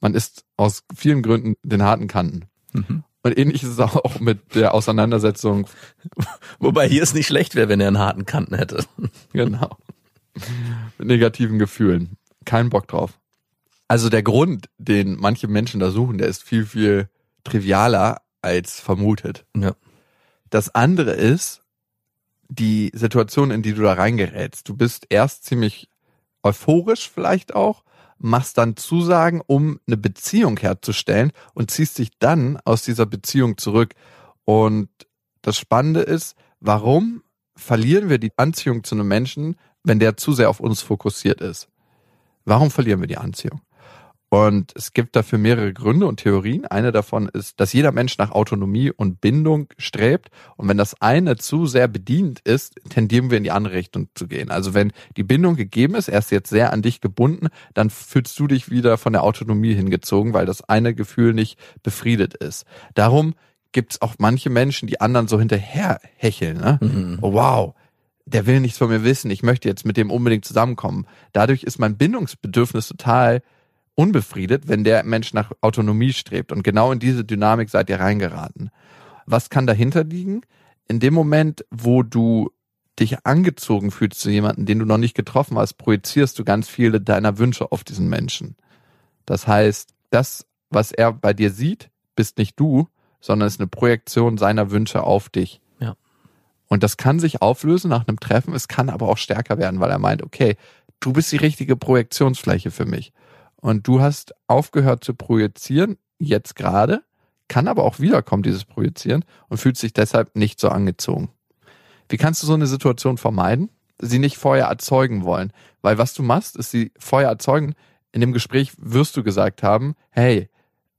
A: man isst aus vielen Gründen den harten Kanten. Und ähnlich ist es auch mit der Auseinandersetzung,
B: Wobei hier es nicht schlecht wäre, wenn er einen harten Kanten hätte.
A: genau, mit negativen Gefühlen. Kein Bock drauf. Also der Grund, den manche Menschen da suchen, der ist viel, viel trivialer als vermutet.
B: Ja.
A: Das andere ist die Situation, in die du da reingerätst. Du bist erst ziemlich euphorisch vielleicht auch, machst dann Zusagen, um eine Beziehung herzustellen und ziehst dich dann aus dieser Beziehung zurück. Und das Spannende ist, warum verlieren wir die Anziehung zu einem Menschen, wenn der zu sehr auf uns fokussiert ist? Warum verlieren wir die Anziehung? Und es gibt dafür mehrere Gründe und Theorien. Eine davon ist, dass jeder Mensch nach Autonomie und Bindung strebt. Und wenn das eine zu sehr bedient ist, tendieren wir in die andere Richtung zu gehen. Also wenn die Bindung gegeben ist, er ist jetzt sehr an dich gebunden, dann fühlst du dich wieder von der Autonomie hingezogen, weil das eine Gefühl nicht befriedet ist. Darum gibt es auch manche Menschen, die anderen so hinterher hecheln. Ne? Oh, wow, der will nichts von mir wissen, ich möchte jetzt mit dem unbedingt zusammenkommen. Dadurch ist mein Bindungsbedürfnis total unbefriedet, wenn der Mensch nach Autonomie strebt. Und genau in diese Dynamik seid ihr reingeraten. Was kann dahinter liegen? In dem Moment, wo du dich angezogen fühlst zu jemandem, den du noch nicht getroffen hast, projizierst du ganz viele deiner Wünsche auf diesen Menschen. Das heißt, das, was er bei dir sieht, bist nicht du, sondern ist eine Projektion seiner Wünsche auf dich.
B: Ja.
A: Und das kann sich auflösen nach einem Treffen, es kann aber auch stärker werden, weil er meint, okay, du bist die richtige Projektionsfläche für mich. Und du hast aufgehört zu projizieren, jetzt gerade, kann aber auch wiederkommen, dieses Projizieren, und fühlt sich deshalb nicht so angezogen. Wie kannst du so eine Situation vermeiden? Sie nicht vorher erzeugen wollen. Weil was du machst, ist sie vorher erzeugen. In dem Gespräch wirst du gesagt haben, hey,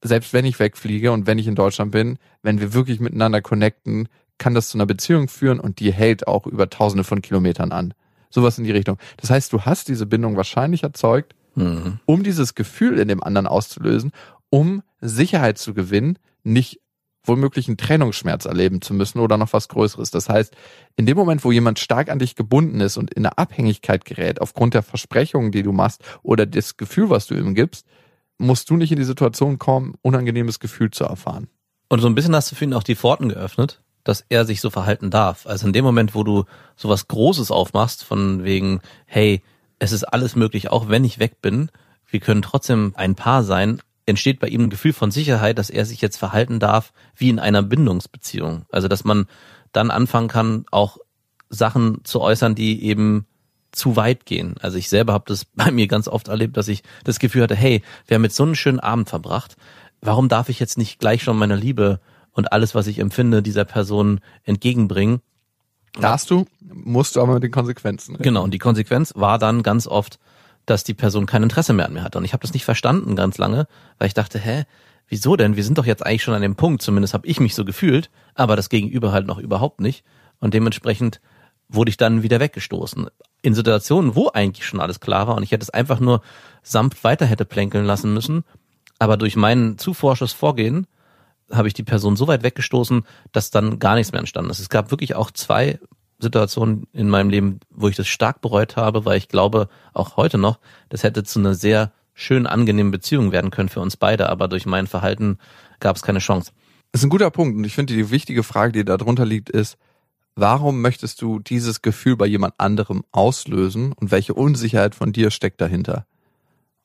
A: selbst wenn ich wegfliege und wenn ich in Deutschland bin, wenn wir wirklich miteinander connecten, kann das zu einer Beziehung führen und die hält auch über tausende von Kilometern an. Sowas in die Richtung. Das heißt, du hast diese Bindung wahrscheinlich erzeugt,
B: Mhm.
A: um dieses Gefühl in dem anderen auszulösen, um Sicherheit zu gewinnen, nicht womöglich einen Trennungsschmerz erleben zu müssen oder noch was Größeres. Das heißt, in dem Moment, wo jemand stark an dich gebunden ist und in eine Abhängigkeit gerät, aufgrund der Versprechungen, die du machst oder das Gefühl, was du ihm gibst, musst du nicht in die Situation kommen, unangenehmes Gefühl zu erfahren.
B: Und so ein bisschen hast du für ihn auch die Pforten geöffnet, dass er sich so verhalten darf. Also in dem Moment, wo du sowas Großes aufmachst, von wegen, hey, es ist alles möglich, auch wenn ich weg bin, wir können trotzdem ein Paar sein, entsteht bei ihm ein Gefühl von Sicherheit, dass er sich jetzt verhalten darf wie in einer Bindungsbeziehung. Also dass man dann anfangen kann, auch Sachen zu äußern, die eben zu weit gehen. Also ich selber habe das bei mir ganz oft erlebt, dass ich das Gefühl hatte, hey, wir haben jetzt so einen schönen Abend verbracht. Warum darf ich jetzt nicht gleich schon meiner Liebe und alles, was ich empfinde, dieser Person entgegenbringen?
A: Darfst du, musst du aber mit den Konsequenzen. rechnen.
B: Genau, und die Konsequenz war dann ganz oft, dass die Person kein Interesse mehr an mir hatte. Und ich habe das nicht verstanden ganz lange, weil ich dachte, hä, wieso denn? Wir sind doch jetzt eigentlich schon an dem Punkt, zumindest habe ich mich so gefühlt, aber das Gegenüber halt noch überhaupt nicht. Und dementsprechend wurde ich dann wieder weggestoßen. In Situationen, wo eigentlich schon alles klar war und ich hätte es einfach nur sanft weiter hätte plänkeln lassen müssen, aber durch mein zu forsches Vorgehen habe ich die Person so weit weggestoßen, dass dann gar nichts mehr entstanden ist. Es gab wirklich auch zwei Situationen in meinem Leben, wo ich das stark bereut habe, weil ich glaube, auch heute noch, das hätte zu einer sehr schön angenehmen Beziehung werden können für uns beide, aber durch mein Verhalten gab es keine Chance.
A: Das ist ein guter Punkt. Und ich finde, die wichtige Frage, die da drunter liegt, ist, warum möchtest du dieses Gefühl bei jemand anderem auslösen und welche Unsicherheit von dir steckt dahinter?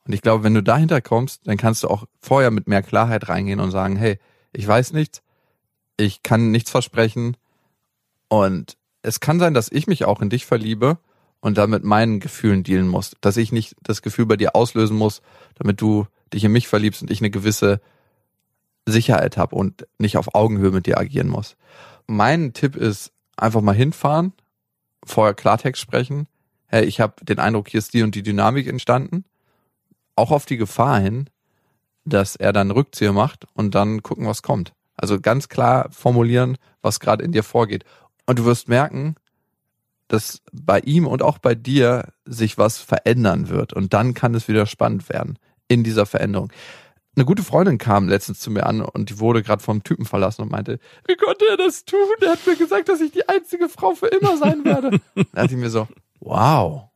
A: Und ich glaube, wenn du dahinter kommst, dann kannst du auch vorher mit mehr Klarheit reingehen und sagen, hey, ich weiß nichts, ich kann nichts versprechen und es kann sein, dass ich mich auch in dich verliebe und damit meinen Gefühlen dealen muss, dass ich nicht das Gefühl bei dir auslösen muss, damit du dich in mich verliebst und ich eine gewisse Sicherheit habe und nicht auf Augenhöhe mit dir agieren muss. Mein Tipp ist, einfach mal hinfahren, vorher Klartext sprechen. Hey, ich habe den Eindruck, hier ist die und die Dynamik entstanden. Auch auf die Gefahr hin, dass er dann Rückzieher macht und dann gucken, was kommt. Also ganz klar formulieren, was gerade in dir vorgeht. Und du wirst merken, dass bei ihm und auch bei dir sich was verändern wird. Und dann kann es wieder spannend werden in dieser Veränderung. Eine gute Freundin kam letztens zu mir an und die wurde gerade vom Typen verlassen und meinte, wie konnte er das tun? Er hat mir gesagt, dass ich die einzige Frau für immer sein werde. da dachte ich mir so, wow.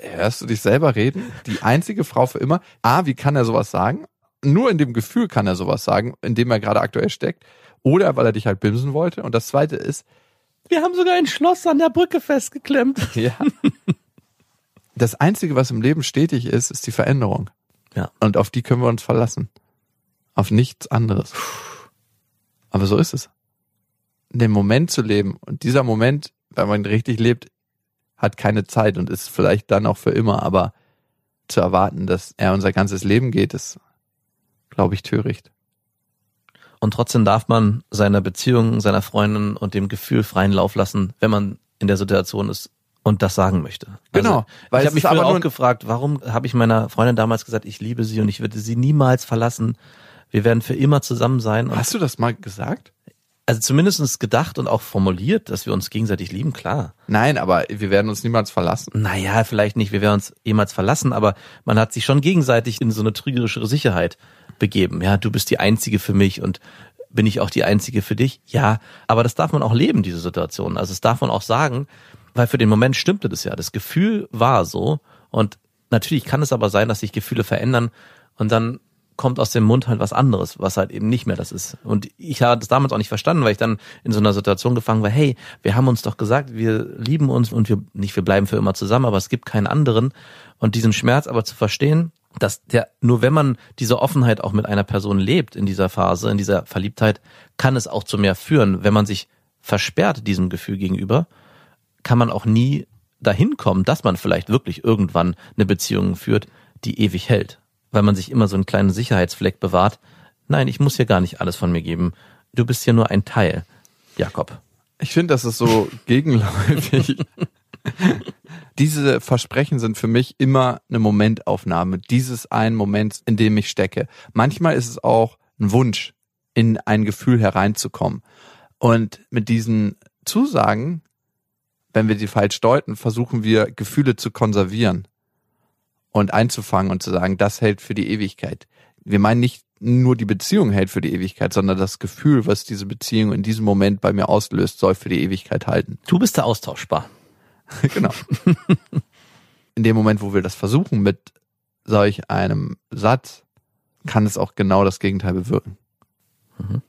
A: Hörst du dich selber reden? Die einzige Frau für immer? A, wie kann er sowas sagen? Nur in dem Gefühl kann er sowas sagen, in dem er gerade aktuell steckt. Oder weil er dich halt bimsen wollte. Und das zweite ist,
B: wir haben sogar ein Schloss an der Brücke festgeklemmt.
A: Ja. Das Einzige, was im Leben stetig ist, ist die Veränderung.
B: Ja.
A: Und auf die können wir uns verlassen. Auf nichts anderes. Aber so ist es. In dem Moment zu leben. Und dieser Moment, wenn man richtig lebt, hat keine Zeit und ist vielleicht dann auch für immer. Aber zu erwarten, dass er unser ganzes Leben geht, ist, glaube ich, töricht.
B: Und trotzdem darf man seiner Beziehung, seiner Freundin und dem Gefühl freien Lauf lassen, wenn man in der Situation ist, und das sagen möchte.
A: Genau.
B: Also, weil ich habe mich früher auch gefragt, warum habe ich meiner Freundin damals gesagt, ich liebe sie und ich würde sie niemals verlassen. Wir werden für immer zusammen sein.
A: Hast du das mal gesagt?
B: Also zumindestens gedacht und auch formuliert, dass wir uns gegenseitig lieben, klar.
A: Nein, aber wir werden uns niemals verlassen.
B: Naja, vielleicht nicht, wir werden uns jemals verlassen, aber man hat sich schon gegenseitig in so eine trügerische Sicherheit begeben. Ja, du bist die Einzige für mich und bin ich auch die Einzige für dich? Ja, aber das darf man auch leben, diese Situation. Also das darf man auch sagen, weil für den Moment stimmte das ja. Das Gefühl war so. Und natürlich kann es aber sein, dass sich Gefühle verändern und dann kommt aus dem Mund halt was anderes, was halt eben nicht mehr das ist. Und ich habe das damals auch nicht verstanden, weil ich dann in so einer Situation gefangen war, hey, wir haben uns doch gesagt, wir lieben uns und wir nicht, wir bleiben für immer zusammen, aber es gibt keinen anderen. Und diesen Schmerz aber zu verstehen, dass der, nur wenn man diese Offenheit auch mit einer Person lebt in dieser Phase, in dieser Verliebtheit, kann es auch zu mehr führen, wenn man sich versperrt diesem Gefühl gegenüber kann man auch nie dahin kommen, dass man vielleicht wirklich irgendwann eine Beziehung führt, die ewig hält, weil man sich immer so einen kleinen Sicherheitsfleck bewahrt. Nein, ich muss hier gar nicht alles von mir geben. Du bist hier nur ein Teil, Jakob.
A: Ich finde, das ist so gegenläufig. Diese Versprechen sind für mich immer eine Momentaufnahme, dieses einen Moment, in dem ich stecke. Manchmal ist es auch ein Wunsch, in ein Gefühl hereinzukommen. Und mit diesen Zusagen wenn wir sie falsch deuten, versuchen wir Gefühle zu konservieren und einzufangen und zu sagen, das hält für die Ewigkeit. Wir meinen nicht nur die Beziehung hält für die Ewigkeit, sondern das Gefühl, was diese Beziehung in diesem Moment bei mir auslöst, soll für die Ewigkeit halten.
B: Du bist da austauschbar.
A: genau. in dem Moment, wo wir das versuchen mit solch einem Satz, kann es auch genau das Gegenteil bewirken. Mhm.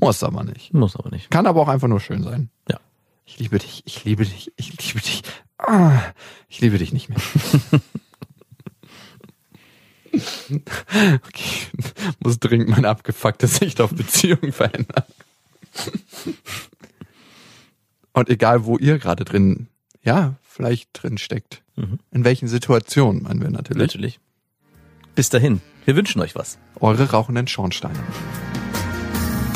A: Muss aber nicht.
B: Muss aber nicht.
A: Kann aber auch einfach nur schön sein.
B: Ja.
A: Ich liebe dich, ich liebe dich, ich liebe dich. Ah, ich liebe dich nicht mehr. okay, muss dringend meine abgefuckte Sicht auf Beziehungen verändern. Und egal, wo ihr gerade drin, ja, vielleicht drin steckt. Mhm. In welchen Situationen, meinen wir natürlich.
B: Natürlich. Bis dahin, wir wünschen euch was.
A: Eure rauchenden Schornsteine.